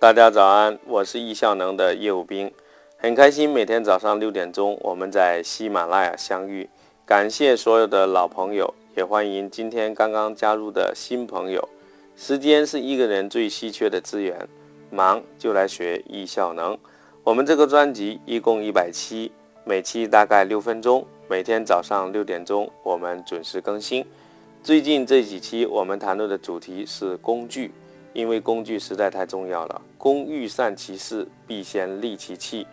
大家早安，我是易效能的业务兵，很开心每天早上六点钟我们在喜马拉雅相遇。感谢所有的老朋友，也欢迎今天刚刚加入的新朋友。时间是一个人最稀缺的资源，忙就来学易效能。我们这个专辑一共一百期，每期大概六分钟，每天早上六点钟我们准时更新。最近这几期我们谈论的主题是工具。因为工具实在太重要了，工欲善其事，必先利其器。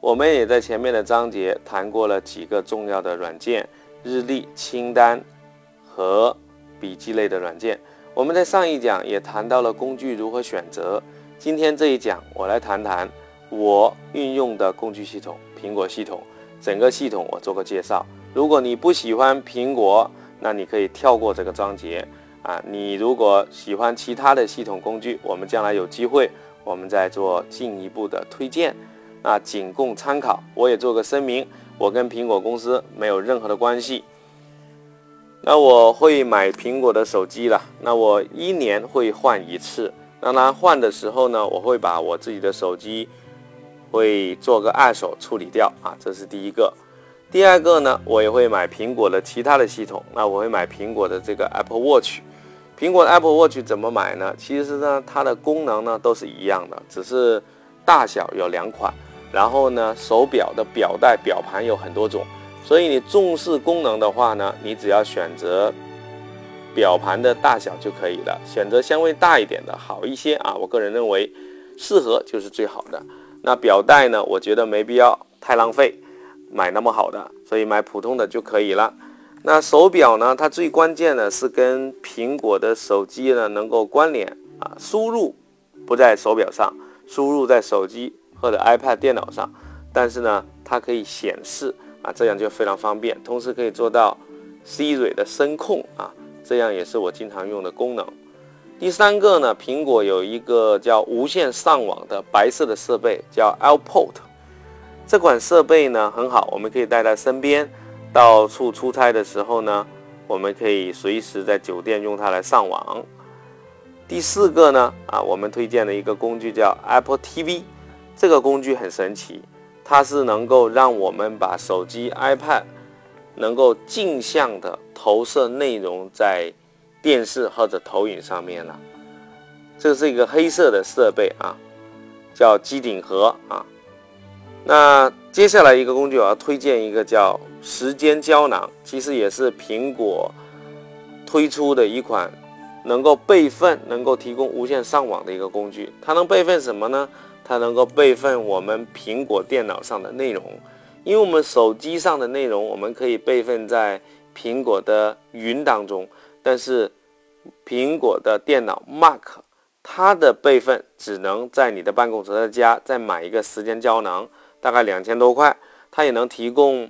我们也在前面的章节谈过了几个重要的软件，日历、清单和笔记类的软件。我们在上一讲也谈到了工具如何选择。今天这一讲，我来谈谈我运用的工具系统——苹果系统。整个系统我做个介绍。如果你不喜欢苹果，那你可以跳过这个章节。啊，你如果喜欢其他的系统工具，我们将来有机会，我们再做进一步的推荐，啊，仅供参考。我也做个声明，我跟苹果公司没有任何的关系。那我会买苹果的手机了，那我一年会换一次。当然换的时候呢，我会把我自己的手机会做个二手处理掉啊，这是第一个。第二个呢，我也会买苹果的其他的系统，那我会买苹果的这个 Apple Watch。苹果的 Apple Watch 怎么买呢？其实呢，它的功能呢都是一样的，只是大小有两款。然后呢，手表的表带、表盘有很多种，所以你重视功能的话呢，你只要选择表盘的大小就可以了，选择相对大一点的好一些啊。我个人认为，适合就是最好的。那表带呢，我觉得没必要太浪费，买那么好的，所以买普通的就可以了。那手表呢？它最关键的是跟苹果的手机呢能够关联啊，输入不在手表上，输入在手机或者 iPad 电脑上，但是呢，它可以显示啊，这样就非常方便，同时可以做到 Siri 的声控啊，这样也是我经常用的功能。第三个呢，苹果有一个叫无线上网的白色的设备，叫 AirPod，这款设备呢很好，我们可以带在身边。到处出差的时候呢，我们可以随时在酒店用它来上网。第四个呢，啊，我们推荐的一个工具叫 Apple TV，这个工具很神奇，它是能够让我们把手机、iPad 能够镜像的投射内容在电视或者投影上面了。这是一个黑色的设备啊，叫机顶盒啊。那接下来一个工具，我要推荐一个叫时间胶囊，其实也是苹果推出的一款能够备份、能够提供无线上网的一个工具。它能备份什么呢？它能够备份我们苹果电脑上的内容，因为我们手机上的内容我们可以备份在苹果的云当中，但是苹果的电脑 Mac 它的备份只能在你的办公室的家再买一个时间胶囊。大概两千多块，它也能提供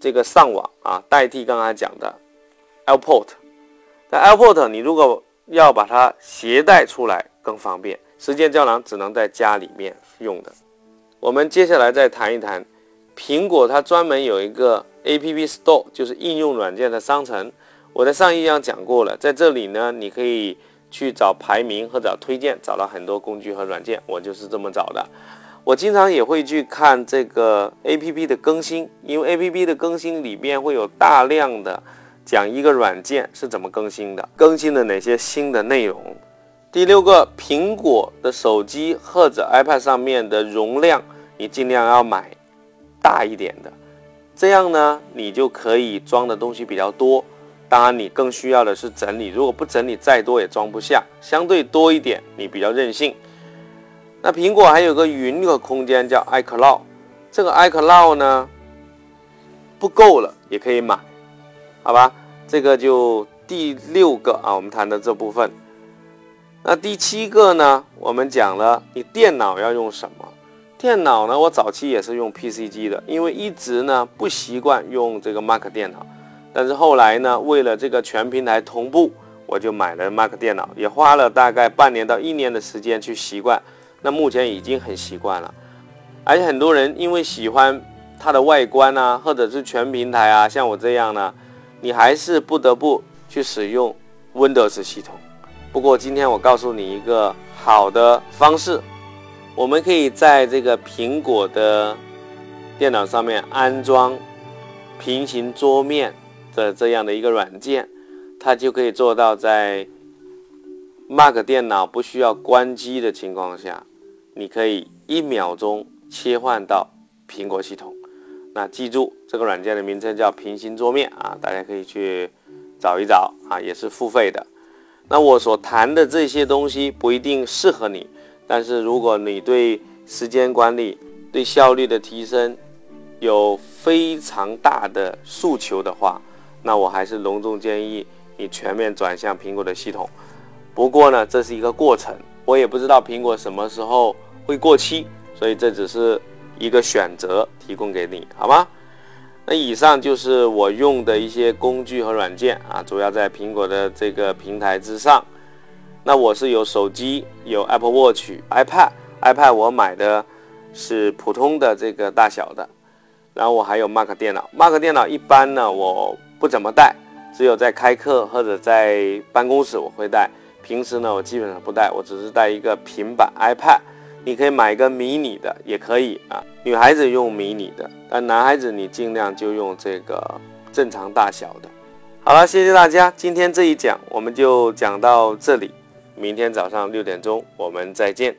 这个上网啊，代替刚才讲的 AirPod。但 AirPod 你如果要把它携带出来更方便，时间胶囊只能在家里面用的。我们接下来再谈一谈苹果，它专门有一个 App Store，就是应用软件的商城。我在上一章讲过了，在这里呢，你可以去找排名或者推荐，找到很多工具和软件。我就是这么找的。我经常也会去看这个 A P P 的更新，因为 A P P 的更新里面会有大量的讲一个软件是怎么更新的，更新了哪些新的内容。第六个，苹果的手机或者 iPad 上面的容量，你尽量要买大一点的，这样呢，你就可以装的东西比较多。当然，你更需要的是整理，如果不整理，再多也装不下。相对多一点，你比较任性。那苹果还有个云的空间叫 iCloud，这个 iCloud 呢不够了也可以买，好吧？这个就第六个啊，我们谈的这部分。那第七个呢，我们讲了你电脑要用什么？电脑呢，我早期也是用 PC 机的，因为一直呢不习惯用这个 Mac 电脑，但是后来呢，为了这个全平台同步，我就买了 Mac 电脑，也花了大概半年到一年的时间去习惯。那目前已经很习惯了，而且很多人因为喜欢它的外观啊，或者是全平台啊，像我这样呢，你还是不得不去使用 Windows 系统。不过今天我告诉你一个好的方式，我们可以在这个苹果的电脑上面安装平行桌面的这样的一个软件，它就可以做到在 Mac 电脑不需要关机的情况下，你可以一秒钟切换到苹果系统。那记住这个软件的名称叫平行桌面啊，大家可以去找一找啊，也是付费的。那我所谈的这些东西不一定适合你。但是如果你对时间管理、对效率的提升有非常大的诉求的话，那我还是隆重建议你全面转向苹果的系统。不过呢，这是一个过程，我也不知道苹果什么时候会过期，所以这只是一个选择，提供给你，好吗？那以上就是我用的一些工具和软件啊，主要在苹果的这个平台之上。那我是有手机，有 Apple Watch、iPad，iPad 我买的是普通的这个大小的，然后我还有 Mac 电脑，Mac 电脑一般呢我不怎么带，只有在开课或者在办公室我会带，平时呢我基本上不带，我只是带一个平板 iPad，你可以买一个迷你的也可以啊，女孩子用迷你的，但男孩子你尽量就用这个正常大小的。好了，谢谢大家，今天这一讲我们就讲到这里。明天早上六点钟，我们再见。